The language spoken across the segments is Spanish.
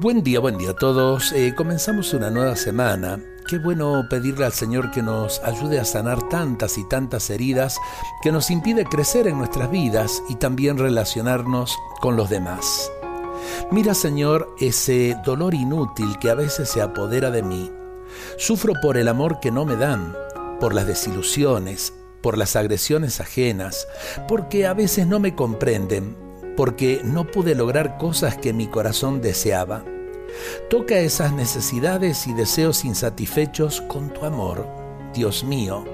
Buen día, buen día a todos. Eh, comenzamos una nueva semana. Qué bueno pedirle al Señor que nos ayude a sanar tantas y tantas heridas que nos impide crecer en nuestras vidas y también relacionarnos con los demás. Mira, Señor, ese dolor inútil que a veces se apodera de mí. Sufro por el amor que no me dan, por las desilusiones, por las agresiones ajenas, porque a veces no me comprenden porque no pude lograr cosas que mi corazón deseaba. Toca esas necesidades y deseos insatisfechos con tu amor, Dios mío,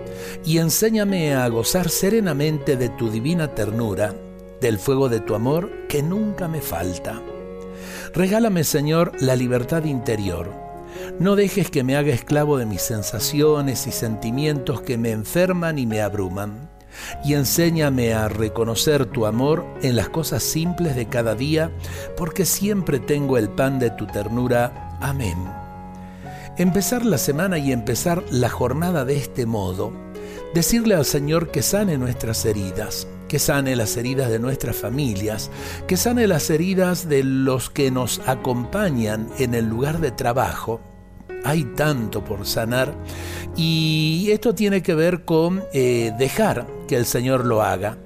y enséñame a gozar serenamente de tu divina ternura, del fuego de tu amor que nunca me falta. Regálame, Señor, la libertad interior. No dejes que me haga esclavo de mis sensaciones y sentimientos que me enferman y me abruman y enséñame a reconocer tu amor en las cosas simples de cada día, porque siempre tengo el pan de tu ternura. Amén. Empezar la semana y empezar la jornada de este modo, decirle al Señor que sane nuestras heridas, que sane las heridas de nuestras familias, que sane las heridas de los que nos acompañan en el lugar de trabajo, hay tanto por sanar y esto tiene que ver con eh, dejar que el Señor lo haga.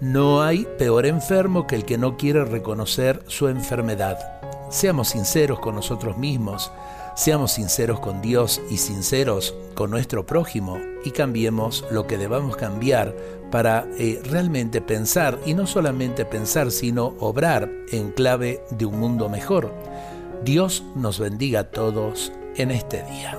No hay peor enfermo que el que no quiere reconocer su enfermedad. Seamos sinceros con nosotros mismos, seamos sinceros con Dios y sinceros con nuestro prójimo y cambiemos lo que debamos cambiar para eh, realmente pensar y no solamente pensar, sino obrar en clave de un mundo mejor. Dios nos bendiga a todos en este día.